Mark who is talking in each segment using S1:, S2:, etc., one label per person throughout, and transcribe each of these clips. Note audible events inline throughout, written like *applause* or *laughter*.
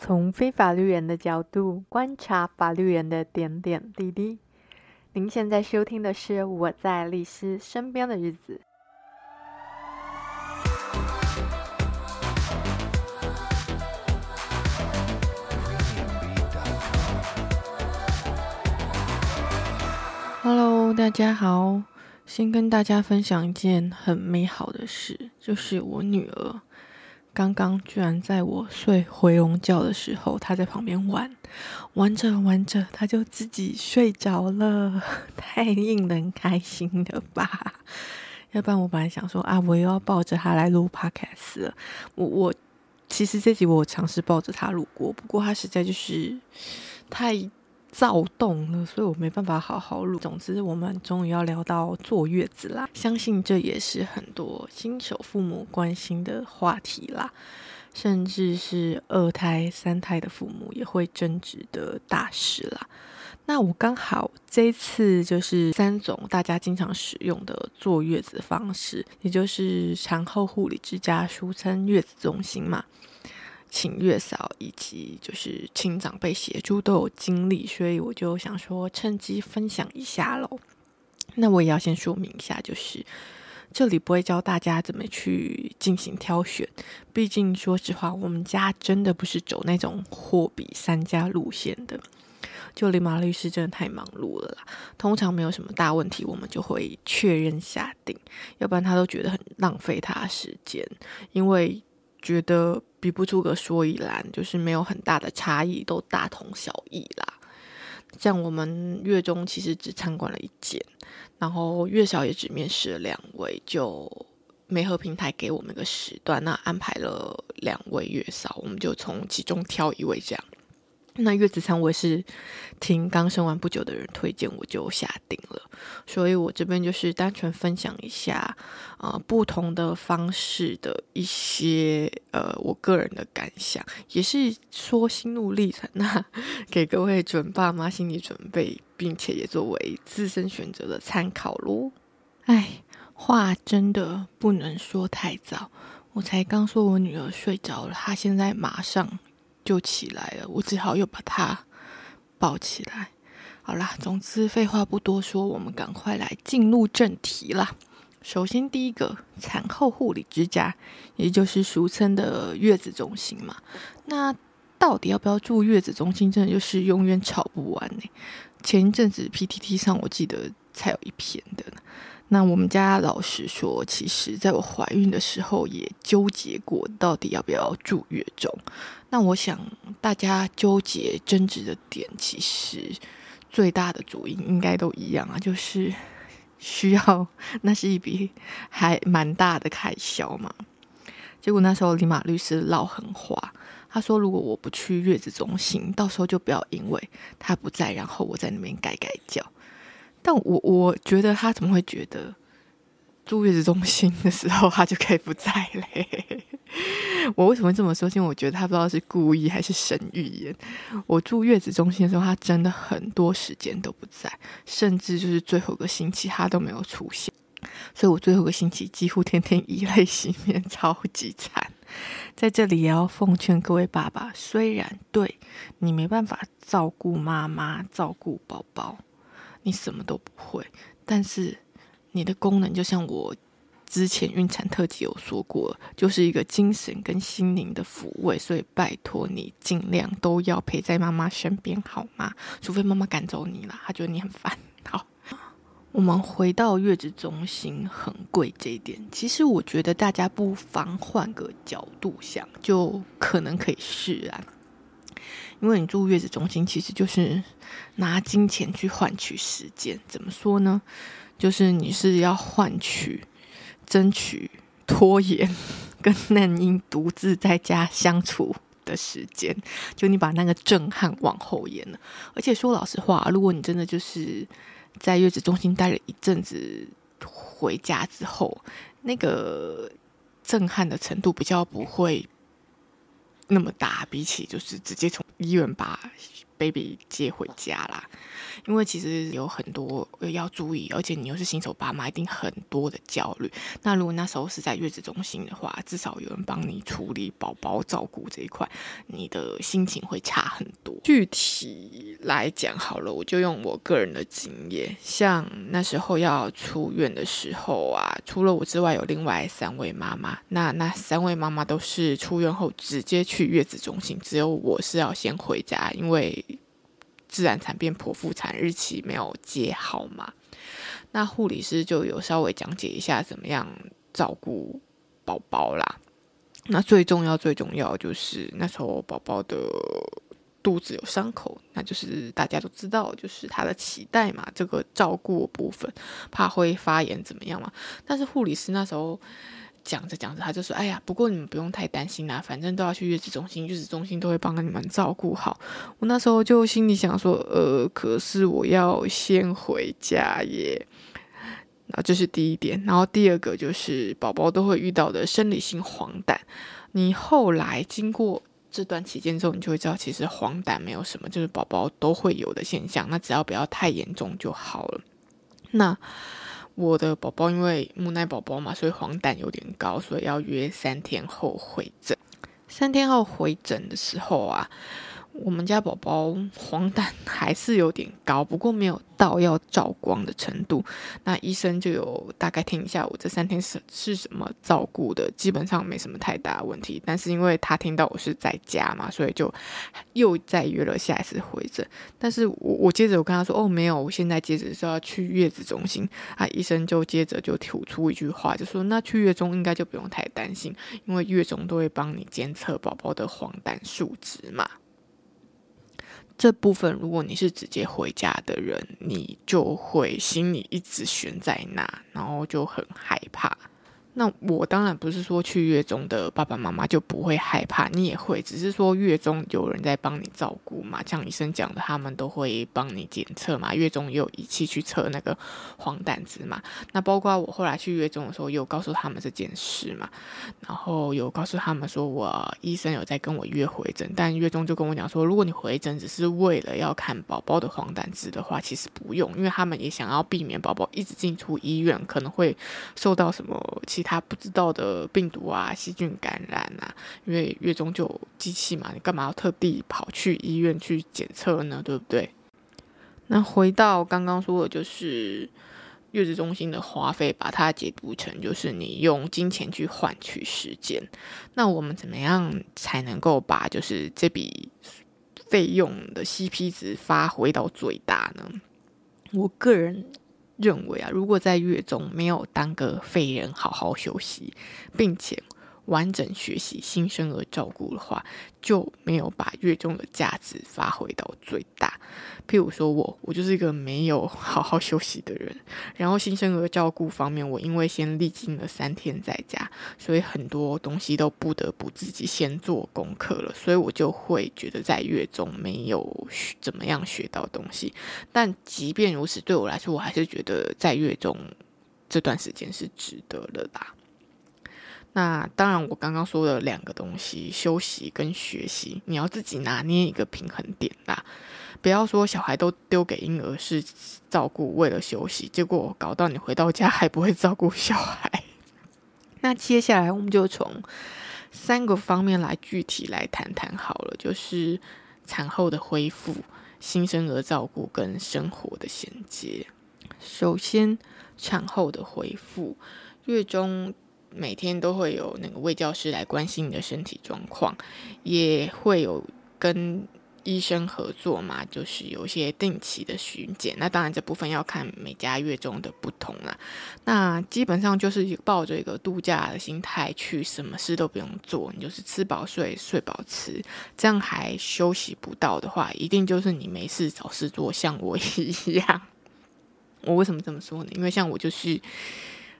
S1: 从非法律人的角度观察法律人的点点滴滴。您现在收听的是《我在律师身边的日子》。Hello，大家好，先跟大家分享一件很美好的事，就是我女儿。刚刚居然在我睡回笼觉的时候，他在旁边玩，玩着玩着，他就自己睡着了，*laughs* 太令人开心了吧？*laughs* 要不然我本来想说啊，我又要抱着他来录 podcast 了。我我其实这集我尝试抱着他录过，不过他实在就是太。躁动了，所以我没办法好好录。总之，我们终于要聊到坐月子啦，相信这也是很多新手父母关心的话题啦，甚至是二胎、三胎的父母也会争执的大事啦。那我刚好这次就是三种大家经常使用的坐月子方式，也就是产后护理之家，俗称月子中心嘛。请月嫂以及就是请长辈协助都有经历，所以我就想说趁机分享一下喽。那我也要先说明一下，就是这里不会教大家怎么去进行挑选，毕竟说实话，我们家真的不是走那种货比三家路线的。就李马律师真的太忙碌了啦，通常没有什么大问题，我们就会确认下定，要不然他都觉得很浪费他的时间，因为。觉得比不出个所以然，就是没有很大的差异，都大同小异啦。像我们月中其实只参观了一间，然后月嫂也只面试了两位，就媒合平台给我们个时段，那安排了两位月嫂，我们就从其中挑一位这样。那月子餐我也是听刚生完不久的人推荐，我就下定了。所以我这边就是单纯分享一下，呃，不同的方式的一些呃，我个人的感想，也是说心路历程，那 *laughs* 给各位准爸妈心理准备，并且也作为自身选择的参考咯。哎，话真的不能说太早，我才刚说我女儿睡着了，她现在马上。就起来了，我只好又把它抱起来。好啦，总之废话不多说，我们赶快来进入正题啦。首先，第一个产后护理之家，也就是俗称的月子中心嘛。那到底要不要住月子中心，真的就是永远吵不完呢。前一阵子 PTT 上，我记得才有一篇的。那我们家老实说，其实在我怀孕的时候也纠结过，到底要不要住月中。那我想大家纠结争执的点，其实最大的主因应该都一样啊，就是需要，那是一笔还蛮大的开销嘛。*laughs* 结果那时候李马律师撂狠话，他说如果我不去月子中心，到时候就不要因为他不在，然后我在那边改改叫。但我我觉得他怎么会觉得住月子中心的时候他就可以不在嘞？*laughs* 我为什么会这么说？因为我觉得他不知道是故意还是神预言。我住月子中心的时候，他真的很多时间都不在，甚至就是最后个星期他都没有出现。所以我最后个星期几乎天天 *laughs* 以泪洗面，超级惨。在这里也要奉劝各位爸爸，虽然对你没办法照顾妈妈、照顾宝宝。你什么都不会，但是你的功能就像我之前孕产特辑有说过，就是一个精神跟心灵的抚慰。所以拜托你尽量都要陪在妈妈身边，好吗？除非妈妈赶走你了，她觉得你很烦。好，我们回到月子中心很贵这一点，其实我觉得大家不妨换个角度想，就可能可以释然。因为你住月子中心，其实就是拿金钱去换取时间。怎么说呢？就是你是要换取、争取、拖延跟嫩婴独自在家相处的时间。就你把那个震撼往后延了。而且说老实话，如果你真的就是在月子中心待了一阵子，回家之后，那个震撼的程度比较不会那么大，比起就是直接从医院把 baby 接回家啦。因为其实有很多要注意，而且你又是新手爸妈，一定很多的焦虑。那如果那时候是在月子中心的话，至少有人帮你处理宝宝照顾这一块，你的心情会差很多。具体来讲好了，我就用我个人的经验，像那时候要出院的时候啊，除了我之外，有另外三位妈妈。那那三位妈妈都是出院后直接去月子中心，只有我是要先回家，因为。自然产变剖腹产日期没有接好嘛？那护理师就有稍微讲解一下怎么样照顾宝宝啦。那最重要、最重要就是那时候宝宝的肚子有伤口，那就是大家都知道，就是他的脐带嘛，这个照顾部分怕会发炎怎么样嘛？但是护理师那时候。讲着讲着，他就说：“哎呀，不过你们不用太担心啦，反正都要去月子中心，月子中心都会帮你们照顾好。”我那时候就心里想说：“呃，可是我要先回家耶。”那这是第一点，然后第二个就是宝宝都会遇到的生理性黄疸。你后来经过这段期间之后，你就会知道，其实黄疸没有什么，就是宝宝都会有的现象。那只要不要太严重就好了。那。我的宝宝因为母奶宝宝嘛，所以黄疸有点高，所以要约三天后回诊。三天后回诊的时候啊。我们家宝宝黄疸还是有点高，不过没有到要照光的程度。那医生就有大概听一下我这三天是是什么照顾的，基本上没什么太大问题。但是因为他听到我是在家嘛，所以就又再约了下一次回诊。但是我我接着我跟他说哦，没有，我现在接着是要去月子中心啊。医生就接着就吐出一句话，就说那去月中应该就不用太担心，因为月中都会帮你监测宝宝的黄疸数值嘛。这部分，如果你是直接回家的人，你就会心里一直悬在那，然后就很害怕。那我当然不是说去月中的爸爸妈妈就不会害怕，你也会，只是说月中有人在帮你照顾嘛，像医生讲的，他们都会帮你检测嘛，月中也有仪器去测那个黄疸值嘛。那包括我后来去月中的时候，有告诉他们这件事嘛，然后有告诉他们说我医生有在跟我约回诊，但月中就跟我讲说，如果你回诊只是为了要看宝宝的黄疸值的话，其实不用，因为他们也想要避免宝宝一直进出医院，可能会受到什么其他。不知道的病毒啊、细菌感染啊，因为月中就有机器嘛，你干嘛要特地跑去医院去检测呢？对不对？那回到刚刚说的，就是月子中心的花费，把它解读成就是你用金钱去换取时间。那我们怎么样才能够把就是这笔费用的 CP 值发挥到最大呢？我个人。认为啊，如果在月中没有当个废人，好好休息，并且完整学习新生儿照顾的话，就没有把月中的价值发挥到最大。譬如说我，我就是一个没有好好休息的人。然后新生儿照顾方面，我因为先历经了三天在家，所以很多东西都不得不自己先做功课了。所以我就会觉得在月中没有怎么样学到东西。但即便如此，对我来说，我还是觉得在月中这段时间是值得的啦。那当然，我刚刚说的两个东西，休息跟学习，你要自己拿捏一个平衡点啦。不要说小孩都丢给婴儿室照顾，为了休息，结果搞到你回到家还不会照顾小孩。*laughs* 那接下来我们就从三个方面来具体来谈谈好了，就是产后的恢复、新生儿照顾跟生活的衔接。首先，产后的恢复，月中。每天都会有那个卫教师来关心你的身体状况，也会有跟医生合作嘛，就是有一些定期的巡检。那当然这部分要看每家月中的不同啦。那基本上就是抱着一个度假的心态去，什么事都不用做，你就是吃饱睡，睡饱吃，这样还休息不到的话，一定就是你没事找事做，像我一样。我为什么这么说呢？因为像我就是。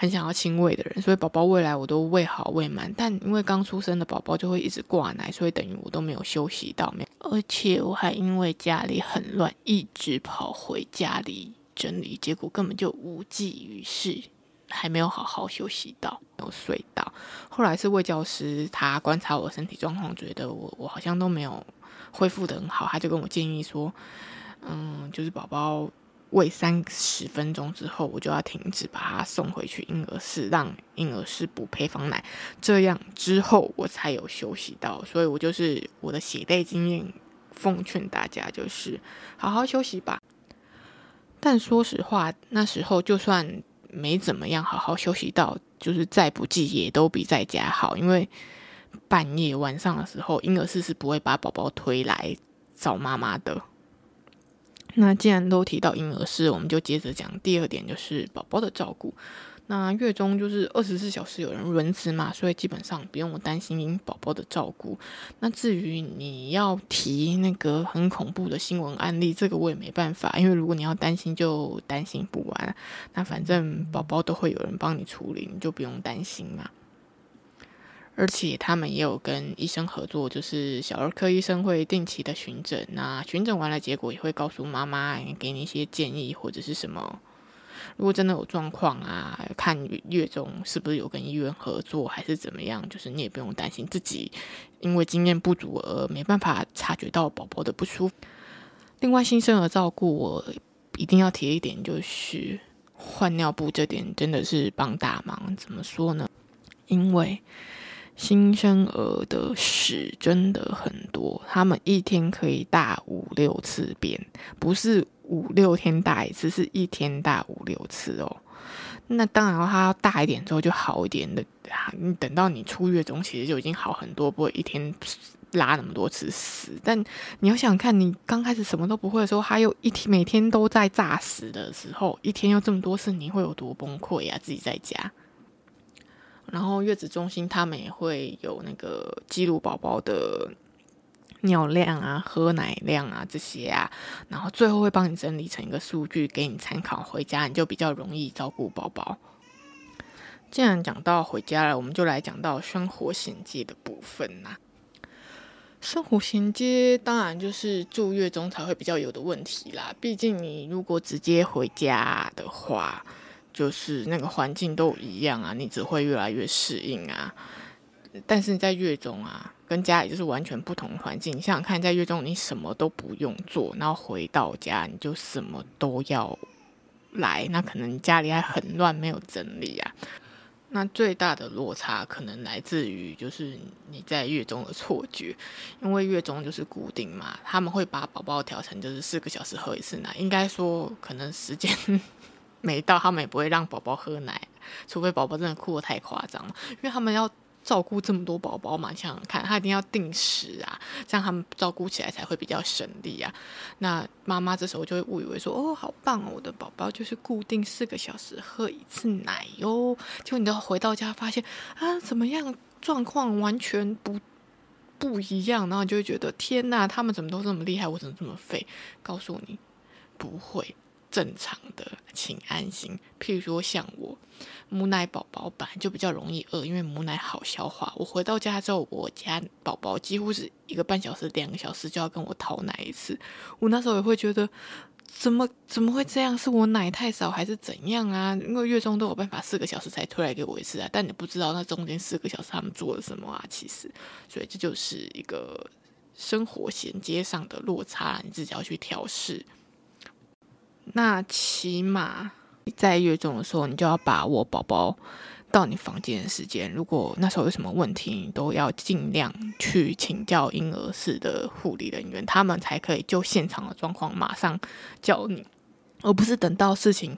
S1: 很想要亲喂的人，所以宝宝喂来我都喂好喂满。但因为刚出生的宝宝就会一直挂奶，所以等于我都没有休息到。没而且我还因为家里很乱，一直跑回家里整理，结果根本就无济于事。还没有好好休息到，没有睡到。后来是魏教师他观察我的身体状况，觉得我我好像都没有恢复得很好，他就跟我建议说，嗯，就是宝宝。喂三十分钟之后，我就要停止，把他送回去婴儿室，让婴儿室补配方奶。这样之后，我才有休息到。所以我就是我的血泪经验，奉劝大家就是好好休息吧。但说实话，那时候就算没怎么样，好好休息到，就是再不济也都比在家好。因为半夜晚上的时候，婴儿室是不会把宝宝推来找妈妈的。那既然都提到婴儿室，我们就接着讲第二点，就是宝宝的照顾。那月中就是二十四小时有人轮值嘛，所以基本上不用担心宝宝的照顾。那至于你要提那个很恐怖的新闻案例，这个我也没办法，因为如果你要担心，就担心不完。那反正宝宝都会有人帮你处理，你就不用担心嘛。而且他们也有跟医生合作，就是小儿科医生会定期的巡诊，那巡诊完了结果也会告诉妈妈，给你一些建议或者是什么。如果真的有状况啊，看月中是不是有跟医院合作，还是怎么样，就是你也不用担心自己因为经验不足而没办法察觉到宝宝的不舒服。另外，新生儿照顾我一定要提一点，就是换尿布这点真的是帮大忙。怎么说呢？因为新生儿的屎真的很多，他们一天可以大五六次便，不是五六天大一次，是一天大五六次哦。那当然，他要大一点之后就好一点的。你等到你出月中，其实就已经好很多，不会一天拉那么多次屎。但你要想看，你刚开始什么都不会的时候，还有一天每天都在炸屎的时候，一天要这么多次，你会有多崩溃呀？自己在家。然后月子中心他们也会有那个记录宝宝的尿量啊、喝奶量啊这些啊，然后最后会帮你整理成一个数据给你参考，回家你就比较容易照顾宝宝。既然讲到回家了，我们就来讲到生活衔接的部分啦、生活衔接当然就是住月中才会比较有的问题啦，毕竟你如果直接回家的话。就是那个环境都一样啊，你只会越来越适应啊。但是在月中啊，跟家里就是完全不同环境。你想想看，在月中你什么都不用做，然后回到家你就什么都要来，那可能家里还很乱，没有整理啊。那最大的落差可能来自于就是你在月中的错觉，因为月中就是固定嘛，他们会把宝宝调成就是四个小时喝一次奶，应该说可能时间。没到，他们也不会让宝宝喝奶，除非宝宝真的哭得太夸张了，因为他们要照顾这么多宝宝嘛，想想看，他一定要定时啊，这样他们照顾起来才会比较省力啊。那妈妈这时候就会误以为说，哦，好棒哦，我的宝宝就是固定四个小时喝一次奶哟。结果你都回到家发现啊，怎么样，状况完全不不一样，然后就会觉得天哪，他们怎么都这么厉害，我怎么这么废？告诉你，不会。正常的，请安心。譬如说，像我母奶宝宝本来就比较容易饿，因为母奶好消化。我回到家之后，我家宝宝几乎是一个半小时、两个小时就要跟我讨奶一次。我那时候也会觉得，怎么怎么会这样？是我奶太少还是怎样啊？因为月中都有办法四个小时才推来给我一次啊，但你不知道那中间四个小时他们做了什么啊。其实，所以这就是一个生活衔接上的落差，你自己要去调试。那起码在月中的时候，你就要把握宝宝到你房间的时间。如果那时候有什么问题，你都要尽量去请教婴儿室的护理人员，他们才可以就现场的状况马上叫你，而不是等到事情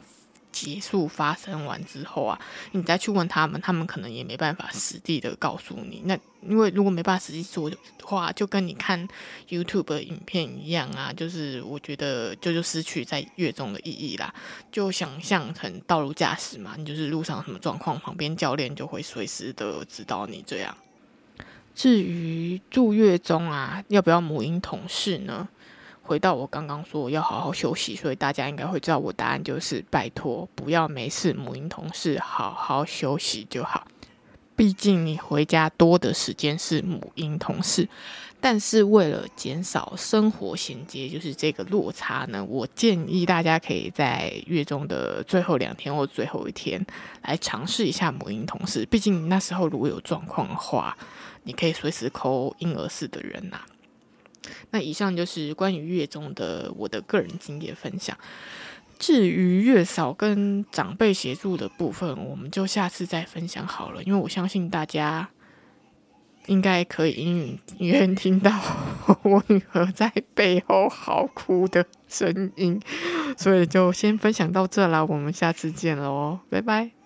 S1: 结束发生完之后啊，你再去问他们，他们可能也没办法实地的告诉你。那因为如果没办法实际做的话，就跟你看 YouTube 的影片一样啊，就是我觉得就就失去在月中的意义啦。就想象成道路驾驶嘛，你就是路上什么状况，旁边教练就会随时的指导你这样。至于住月中啊，要不要母婴同事呢？回到我刚刚说要好好休息，所以大家应该会知道我答案就是拜托不要没事母婴同事好好休息就好。毕竟你回家多的时间是母婴同事。但是为了减少生活衔接，就是这个落差呢，我建议大家可以在月中的最后两天或最后一天来尝试一下母婴同事。毕竟那时候如果有状况的话，你可以随时扣婴儿室的人呐、那以上就是关于月中的我的个人经验分享。至于月嫂跟长辈协助的部分，我们就下次再分享好了，因为我相信大家。应该可以隐隐约约听到我女儿在背后嚎哭的声音，所以就先分享到这啦，我们下次见喽，拜拜。